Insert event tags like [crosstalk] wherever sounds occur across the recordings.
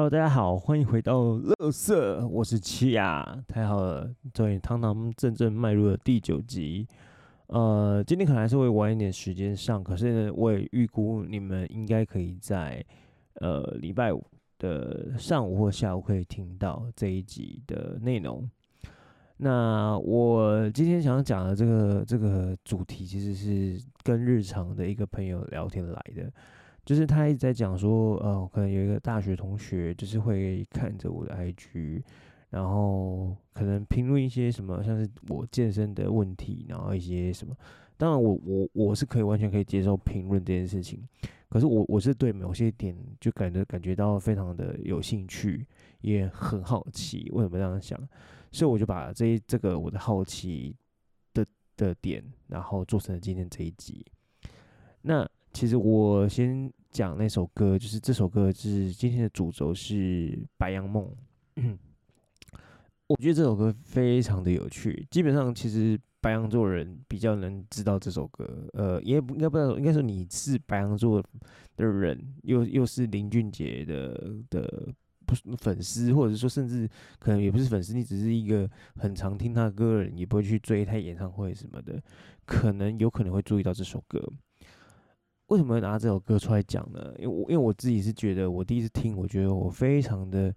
Hello，大家好，欢迎回到乐色，我是七亚，太好了，终于堂堂正正迈入了第九集。呃，今天可能还是会晚一点时间上，可是，我也预估你们应该可以在呃礼拜五的上午或下午可以听到这一集的内容。那我今天想讲的这个这个主题，其实是跟日常的一个朋友聊天来的。就是他一直在讲说，呃，可能有一个大学同学，就是会看着我的 IG，然后可能评论一些什么，像是我健身的问题，然后一些什么。当然我，我我是可以完全可以接受评论这件事情，可是我我是对某些点就感觉感觉到非常的有兴趣，也很好奇为什么这样想，所以我就把这一这个我的好奇的的点，然后做成了今天这一集。那其实我先。讲那首歌，就是这首歌，是今天的主轴是《白羊梦》。我觉得这首歌非常的有趣。基本上，其实白羊座人比较能知道这首歌。呃，也不应该不知道，应该说你是白羊座的人，又又是林俊杰的的不是粉丝，或者说甚至可能也不是粉丝，你只是一个很常听他歌的人，也不会去追他演唱会什么的，可能有可能会注意到这首歌。为什么会拿这首歌出来讲呢？因为我因为我自己是觉得，我第一次听，我觉得我非常的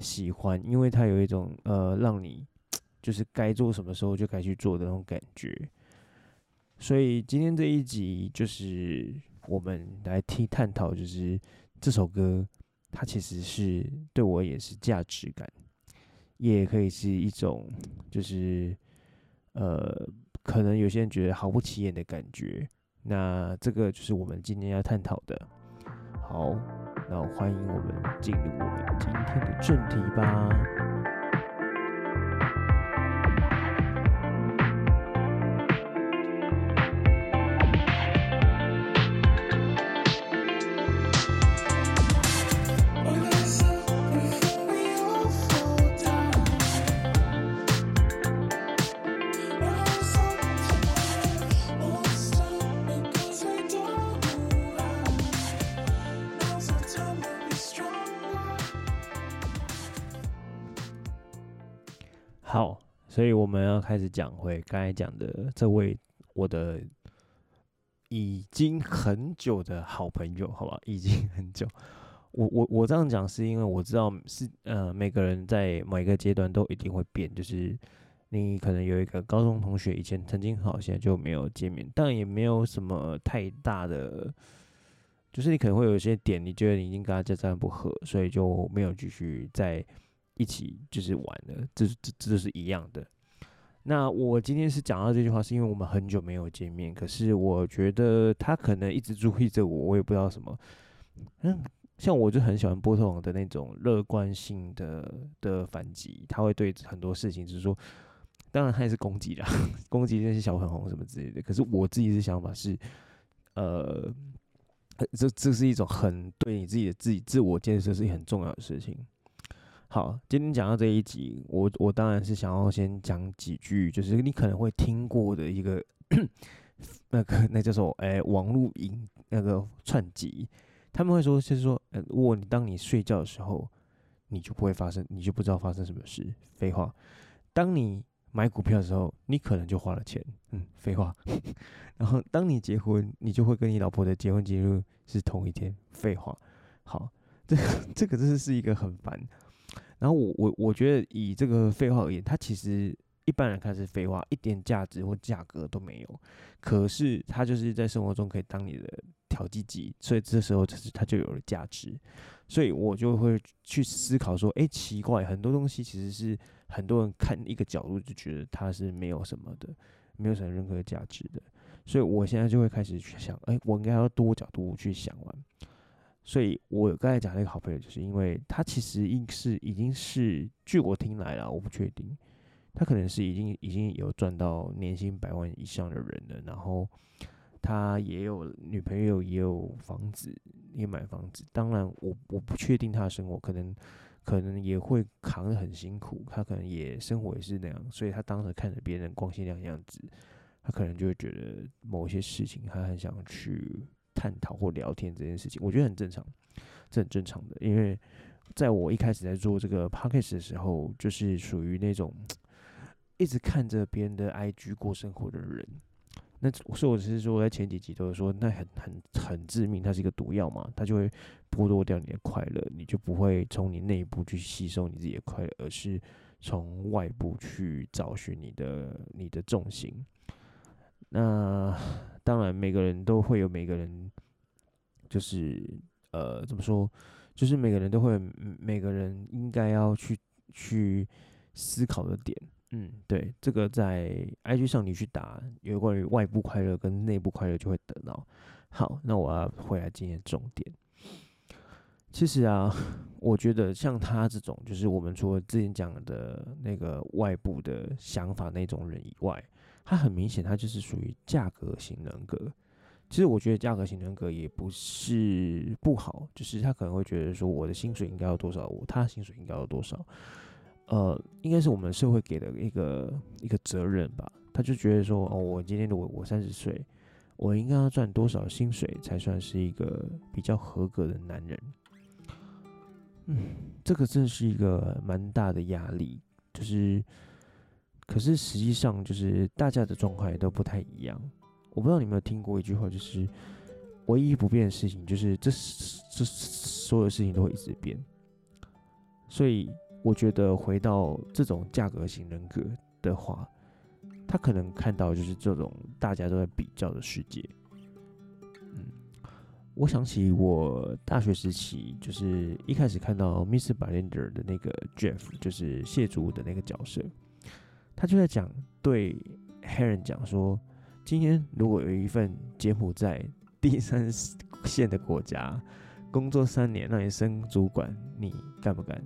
喜欢，因为它有一种呃，让你就是该做什么时候就该去做的那种感觉。所以今天这一集就是我们来听探讨，就是这首歌它其实是对我也是价值感，也可以是一种就是呃，可能有些人觉得毫不起眼的感觉。那这个就是我们今天要探讨的。好，那欢迎我们进入我们今天的正题吧。好，所以我们要开始讲回刚才讲的这位我的已经很久的好朋友，好吧，已经很久。我我我这样讲是因为我知道是呃每个人在每个阶段都一定会变，就是你可能有一个高中同学以前曾经好，现在就没有见面，但也没有什么太大的，就是你可能会有一些点，你觉得你已经跟他这样不合，所以就没有继续在。一起就是玩的，这这这都是一样的。那我今天是讲到这句话，是因为我们很久没有见面。可是我觉得他可能一直注意着我，我也不知道什么。嗯，像我就很喜欢波特王的那种乐观性的的反击，他会对很多事情就是说，当然他也是攻击啦，[laughs] 攻击那些小粉红什么之类的。可是我自己的想法是，呃，这这是一种很对你自己的自己自我建设是很重要的事情。好，今天讲到这一集，我我当然是想要先讲几句，就是你可能会听过的一个那个那叫做哎、欸、网络音那个串集，他们会说就是说，呃，如果你当你睡觉的时候，你就不会发生，你就不知道发生什么事。废话，当你买股票的时候，你可能就花了钱。嗯，废话。[laughs] 然后当你结婚，你就会跟你老婆的结婚记录是同一天。废话。好，这个这个真的是一个很烦。然后我我我觉得以这个废话而言，它其实一般来看是废话，一点价值或价格都没有。可是它就是在生活中可以当你的调剂剂，所以这时候就是它就有了价值。所以我就会去思考说，哎，奇怪，很多东西其实是很多人看一个角度就觉得它是没有什么的，没有什么任何价值的。所以我现在就会开始去想，哎，我应该要多角度去想完。所以，我刚才讲那个好朋友，就是因为他其实应是已经是，据我听来了，我不确定，他可能是已经已经有赚到年薪百万以上的人了，然后他也有女朋友，也有房子，也买房子。当然我，我不确定他的生活，可能可能也会扛得很辛苦，他可能也生活也是那样，所以他当时看着别人光鲜亮的样子，他可能就会觉得某些事情他很想去。探讨或聊天这件事情，我觉得很正常，这很正常的，因为在我一开始在做这个 podcast 的时候，就是属于那种一直看着别人的 IG 过生活的人。那所以我只是说，在前几集都是说，那很很很致命，它是一个毒药嘛，它就会剥夺掉你的快乐，你就不会从你内部去吸收你自己的快乐，而是从外部去找寻你的你的重心。那当然，每个人都会有每个人，就是呃，怎么说？就是每个人都会，每个人应该要去去思考的点。嗯，对，这个在 IG 上你去打有关于外部快乐跟内部快乐就会得到。好，那我要回来今天重点。其实啊，[laughs] 我觉得像他这种，就是我们除了之前讲的那个外部的想法那种人以外，他很明显他就是属于价格型人格。其实我觉得价格型人格也不是不好，就是他可能会觉得说我的薪水应该要多少，我他的薪水应该要多少。呃，应该是我们社会给的一个一个责任吧。他就觉得说，哦，我今天的我我三十岁，我应该要赚多少薪水才算是一个比较合格的男人？嗯，这个真是一个蛮大的压力。就是，可是实际上就是大家的状况也都不太一样。我不知道你有没有听过一句话，就是唯一不变的事情就是这这所有事情都会一直变。所以。我觉得回到这种价格型人格的话，他可能看到就是这种大家都在比较的世界。嗯，我想起我大学时期，就是一开始看到 Mr. Bartender 的那个 Jeff，就是谢祖武的那个角色，他就在讲对黑人讲说：今天如果有一份柬埔寨第三线的国家工作三年让你升主管，你干不干？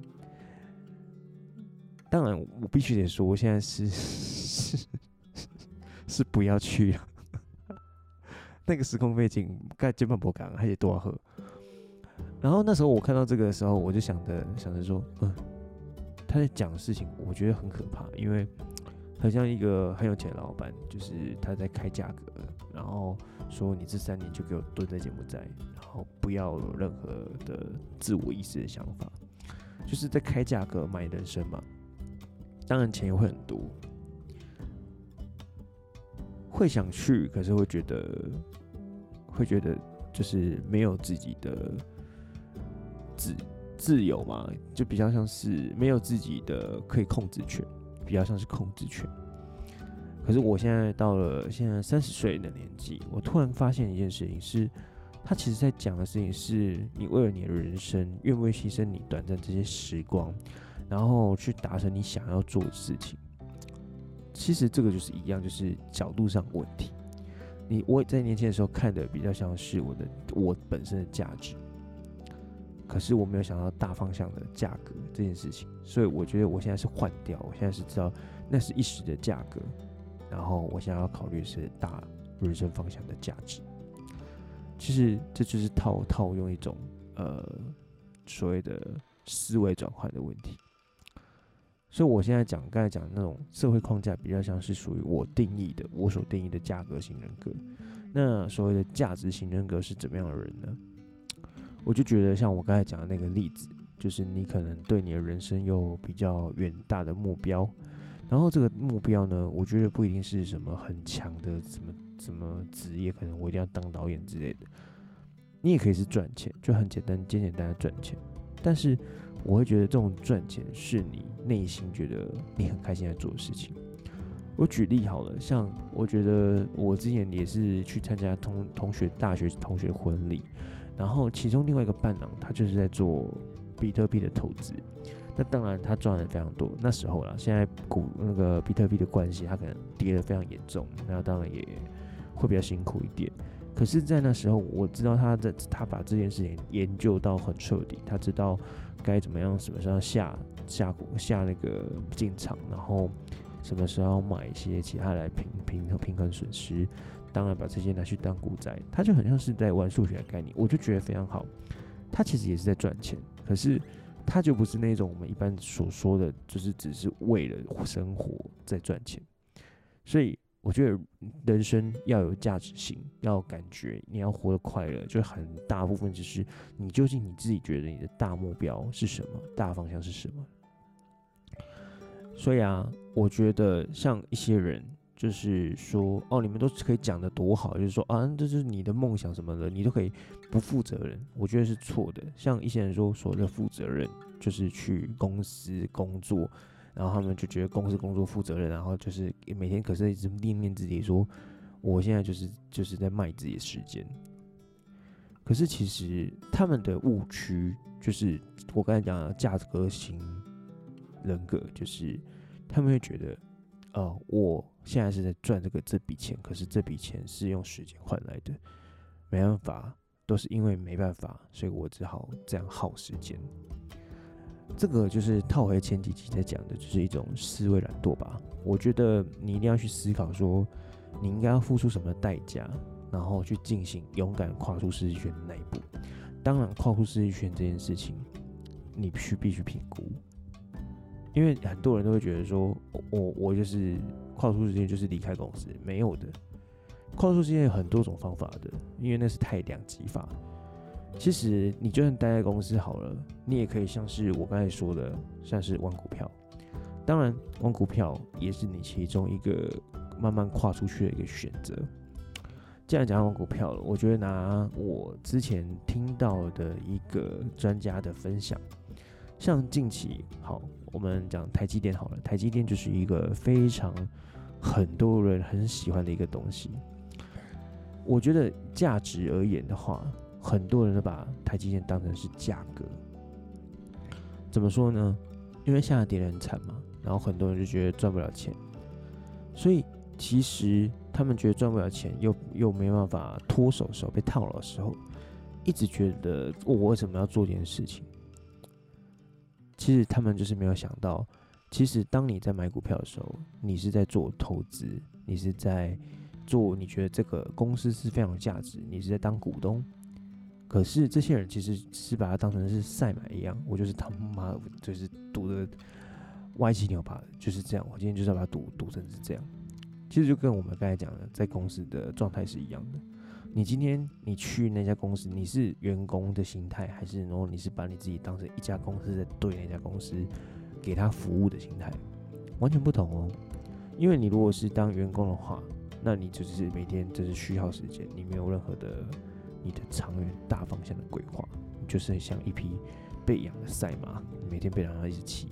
当然，我必须得说，我现在是是 [laughs] 是不要去了。那个时空背景，盖肩膀不敢，还得多少喝。然后那时候我看到这个的时候，我就想着想着说，嗯，他在讲事情，我觉得很可怕，因为很像一个很有钱的老板，就是他在开价格，然后说你这三年就给我蹲在柬埔寨，然后不要有任何的自我意识的想法，就是在开价格买人生嘛。当然钱也会很多，会想去，可是会觉得，会觉得就是没有自己的自自由嘛，就比较像是没有自己的可以控制权，比较像是控制权。可是我现在到了现在三十岁的年纪，我突然发现一件事情是，他其实在讲的事情是你为了你的人生，愿不愿意牺牲你短暂这些时光。然后去达成你想要做的事情，其实这个就是一样，就是角度上问题。你我在年轻的时候看的比较像是我的我本身的价值，可是我没有想到大方向的价格这件事情，所以我觉得我现在是换掉，我现在是知道那是一时的价格，然后我现在要考虑是大人生方向的价值。其实这就是套套用一种呃所谓的思维转换的问题。所以，我现在讲刚才讲的那种社会框架，比较像是属于我定义的，我所定义的价格型人格。那所谓的价值型人格是怎么样的人呢？我就觉得，像我刚才讲的那个例子，就是你可能对你的人生有比较远大的目标，然后这个目标呢，我觉得不一定是什么很强的什么什么职业，可能我一定要当导演之类的。你也可以是赚钱，就很简单，简简单单赚钱，但是。我会觉得这种赚钱是你内心觉得你很开心在做的事情。我举例好了，像我觉得我之前也是去参加同同学大学同学婚礼，然后其中另外一个伴郎他就是在做比特币的投资，那当然他赚的非常多。那时候啦，现在股那个比特币的关系，他可能跌得非常严重，那当然也会比较辛苦一点。可是，在那时候，我知道他在他把这件事情研究到很彻底，他知道该怎么样，什么时候下下股下那个进场，然后什么时候买一些其他来平平平衡损失，当然把这些拿去当股债，他就很像是在玩数学的概念，我就觉得非常好。他其实也是在赚钱，可是他就不是那种我们一般所说的，就是只是为了生活在赚钱。所以我觉得人生要有价值性，要感觉你要活得快乐，就很大部分就是你究竟你自己觉得你的大目标是什么，大方向是什么。所以啊，我觉得像一些人。就是说，哦，你们都可以讲的多好，就是说啊，这是你的梦想什么的，你都可以不负责任。我觉得是错的。像一些人说，所谓的负责任，就是去公司工作，然后他们就觉得公司工作负责任，然后就是每天可是一直念念自己说，我现在就是就是在卖自己的时间。可是其实他们的误区就是我刚才讲的价格型人格，就是他们会觉得，呃，我。现在是在赚这个这笔钱，可是这笔钱是用时间换来的，没办法，都是因为没办法，所以我只好这样耗时间。这个就是套回前几集在讲的，就是一种思维懒惰吧。我觉得你一定要去思考说，你应该要付出什么代价，然后去进行勇敢跨出舒适圈的那一步。当然，跨出舒适圈这件事情，你必须必须评估，因为很多人都会觉得说，我我就是。跨出时间就是离开公司，没有的。跨出时间有很多种方法的，因为那是太两极法。其实你就算待在公司好了，你也可以像是我刚才说的，像是玩股票。当然，玩股票也是你其中一个慢慢跨出去的一个选择。既然讲到玩股票了，我觉得拿我之前听到的一个专家的分享，像近期好，我们讲台积电好了，台积电就是一个非常。很多人很喜欢的一个东西，我觉得价值而言的话，很多人都把台积电当成是价格。怎么说呢？因为现在跌得很惨嘛，然后很多人就觉得赚不了钱，所以其实他们觉得赚不了钱，又又没办法脱手手被套牢的时候，一直觉得我为什么要做这件事情？其实他们就是没有想到。其实，当你在买股票的时候，你是在做投资，你是在做你觉得这个公司是非常有价值，你是在当股东。可是这些人其实是把它当成是赛马一样，我就是他妈就是赌的歪七扭八，就是这样。我今天就是要把它赌赌成是这样。其实就跟我们刚才讲的，在公司的状态是一样的。你今天你去那家公司，你是员工的心态，还是然后你是把你自己当成一家公司在对那家公司？给他服务的心态完全不同哦，因为你如果是当员工的话，那你就是每天就是虚耗时间，你没有任何的你的长远大方向的规划，就是像一匹被养的赛马，每天被让他一直骑。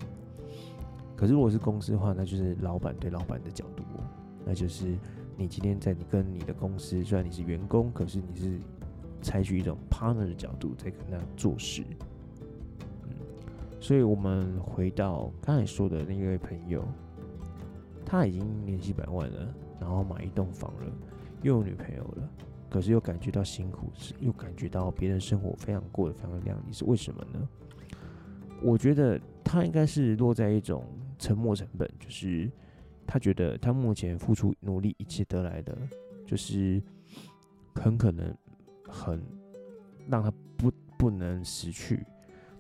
可是如果是公司的话，那就是老板对老板的角度，那就是你今天在你跟你的公司，虽然你是员工，可是你是采取一种 partner 的角度在跟他做事。所以，我们回到刚才说的那位朋友，他已经年薪百万了，然后买一栋房了，又有女朋友了，可是又感觉到辛苦，是又感觉到别人生活非常过得非常亮丽，是为什么呢？我觉得他应该是落在一种沉没成本，就是他觉得他目前付出努力一切得来的，就是很可能很让他不不能失去。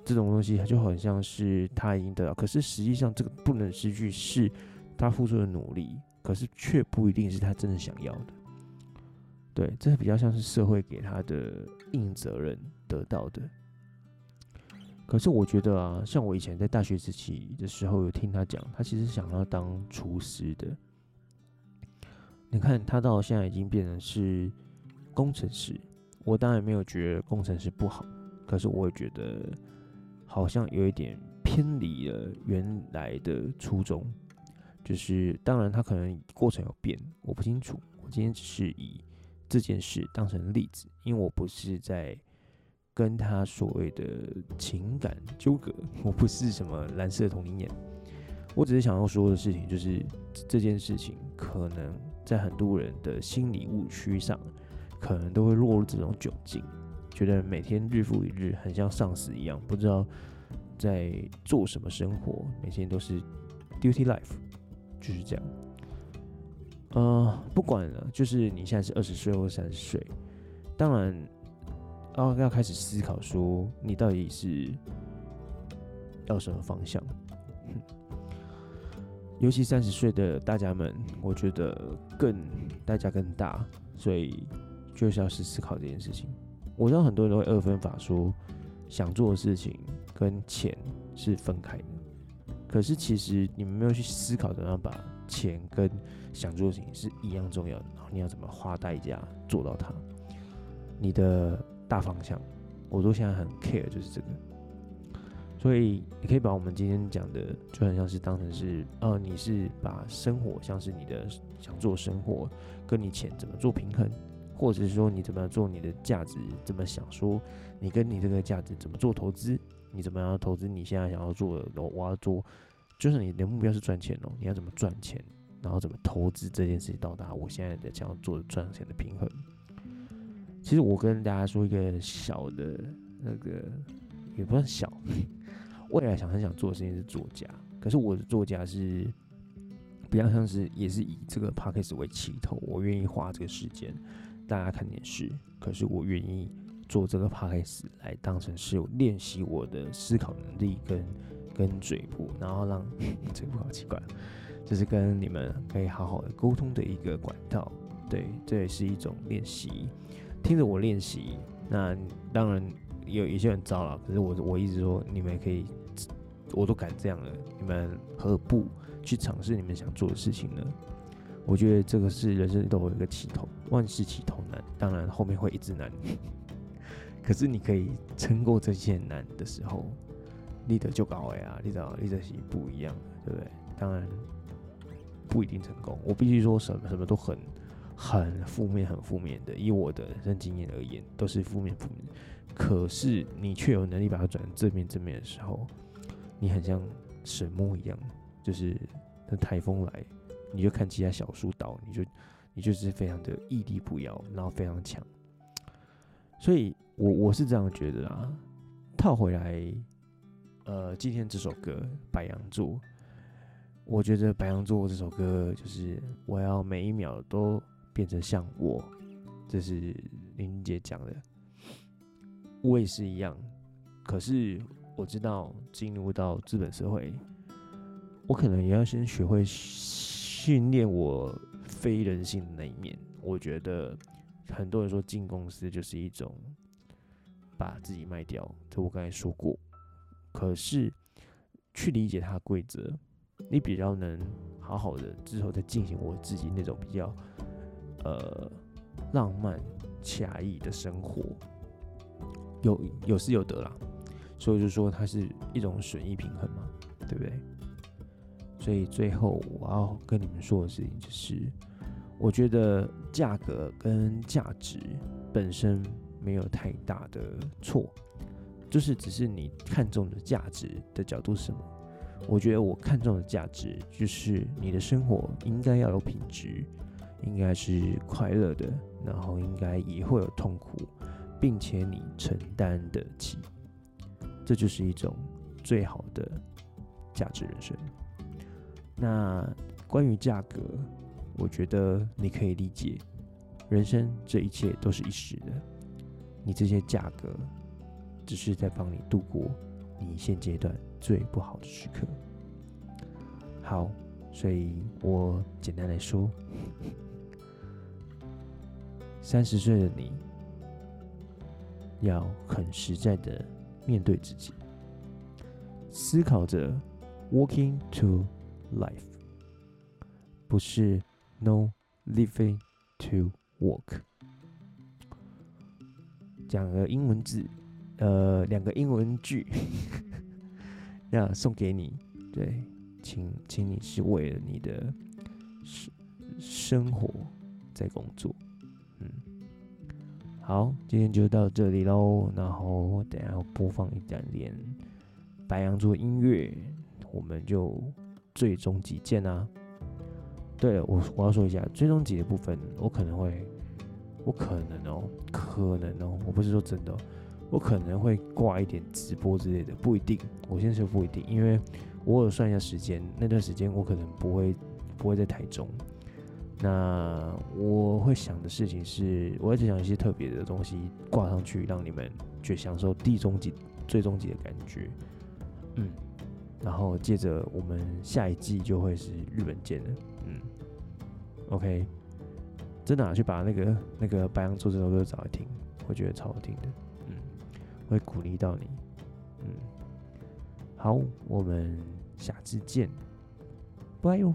这种东西，就好像是他已经得到，可是实际上这个不能失去，是他付出的努力，可是却不一定是他真的想要的。对，这比较像是社会给他的硬责任得到的。可是我觉得啊，像我以前在大学时期的时候，有听他讲，他其实想要当厨师的。你看他到现在已经变成是工程师，我当然没有觉得工程师不好，可是我也觉得。好像有一点偏离了原来的初衷，就是当然他可能过程有变，我不清楚。我今天只是以这件事当成例子，因为我不是在跟他所谓的情感纠葛，我不是什么蓝色同龄眼，我只是想要说的事情就是这件事情可能在很多人的心理误区上，可能都会落入这种窘境。觉得每天日复一日，很像丧尸一样，不知道在做什么生活，每天都是 duty life，就是这样。呃，不管了，就是你现在是二十岁或三十岁，当然然后要开始思考说，你到底是要什么方向。尤其三十岁的大家们，我觉得更代价更大，所以就是要去思考这件事情。我知道很多人都会二分法说，想做的事情跟钱是分开的，可是其实你们没有去思考怎样把钱跟想做的事情是一样重要的，然后你要怎么花代价做到它，你的大方向，我都现在很 care 就是这个。所以你可以把我们今天讲的就很像是当成是，呃，你是把生活像是你的想做生活跟你钱怎么做平衡。或者是说你怎么样做你的价值，怎么想说你跟你这个价值怎么做投资，你怎么样投资你现在想要做的，我要做，就是你的目标是赚钱哦，你要怎么赚钱，然后怎么投资这件事情到达我现在的想要做赚钱的平衡。其实我跟大家说一个小的那个也不算小，[laughs] 未来想很想做的事情是作家，可是我的作家是比较像是也是以这个 podcast 为起头，我愿意花这个时间。大家看电视，可是我愿意做这个 podcast 来当成是练习我的思考能力跟跟嘴部，然后让 [laughs] 嘴部好奇怪，就是跟你们可以好好的沟通的一个管道。对，这也是一种练习。听着我练习，那当然有一些人糟了，可是我我一直说你们可以，我都敢这样了，你们何不去尝试你们想做的事情呢？我觉得这个是人生都有一个起头，万事起头难，当然后面会一直难。[laughs] 可是你可以撑过这些难的时候，你的就高哎啊，你的你的是不一样，对不对？当然不一定成功。我必须说什么什么都很很负面，很负面的。以我的人生经验而言，都是负面负面。可是你却有能力把它转正面正面的时候，你很像神木一样，就是那台风来。你就看其他小树倒，你就你就是非常的屹立不摇，然后非常强。所以我我是这样觉得啊。套回来，呃，今天这首歌《白羊座》，我觉得《白羊座》这首歌就是我要每一秒都变成像我，这是林姐讲的。我也是一样，可是我知道进入到资本社会，我可能也要先学会。训练我非人性的那一面，我觉得很多人说进公司就是一种把自己卖掉，这我刚才说过。可是去理解它的规则，你比较能好好的之后再进行我自己那种比较呃浪漫惬意的生活，有有失有得啦。所以就说它是一种损益平衡嘛，对不对？所以最后我要跟你们说的事情就是，我觉得价格跟价值本身没有太大的错，就是只是你看中的价值的角度是什么。我觉得我看中的价值就是你的生活应该要有品质，应该是快乐的，然后应该也会有痛苦，并且你承担得起，这就是一种最好的价值人生。那关于价格，我觉得你可以理解，人生这一切都是一时的，你这些价格只是在帮你度过你现阶段最不好的时刻。好，所以我简单来说，三十岁的你要很实在的面对自己，思考着 walking to。Life 不是 no living to work。讲个英文字，呃，两个英文句，[laughs] 那送给你。对，请，请你是为了你的生生活在工作。嗯，好，今天就到这里喽。然后等下播放一点点白羊座音乐，我们就。最终集见啊！对了，我我要说一下最终集的部分，我可能会，我可能哦，可能哦，我不是说真的，我可能会挂一点直播之类的，不一定。我先说不一定，因为我有算一下时间，那段时间我可能不会不会在台中。那我会想的事情是，我一直想一些特别的东西挂上去，让你们去享受第终极、最终极的感觉。嗯。然后接着我们下一季就会是日本见了。嗯，OK，真的啊，去把那个那个白羊座这首歌找来听，我觉得超好听的。嗯，会鼓励到你。嗯，好，我们下次见，拜哟。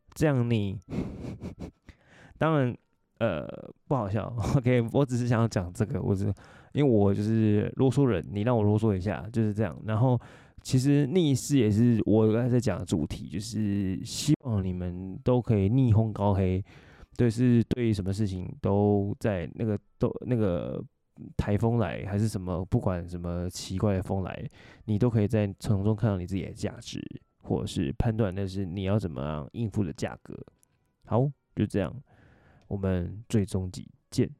这样你。当然，呃，不好笑。OK，我只是想要讲这个，我是因为我就是啰嗦人，你让我啰嗦一下，就是这样。然后，其实逆势也是我刚才在讲的主题，就是希望你们都可以逆风高飞，对，是对什么事情都在那个都那个。台风来还是什么，不管什么奇怪的风来，你都可以在从中看到你自己的价值，或者是判断那是你要怎么样应付的价格。好，就这样，我们最终集见，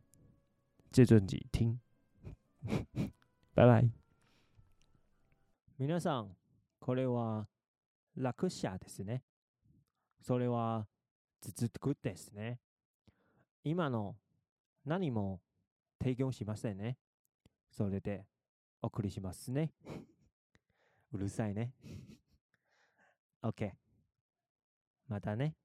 最终集听，[laughs] 拜拜。皆さん、これは落车ですね。それは続くですね。今の何も提供しませんね。それで、お送りしますね。うるさいね。OK。またね。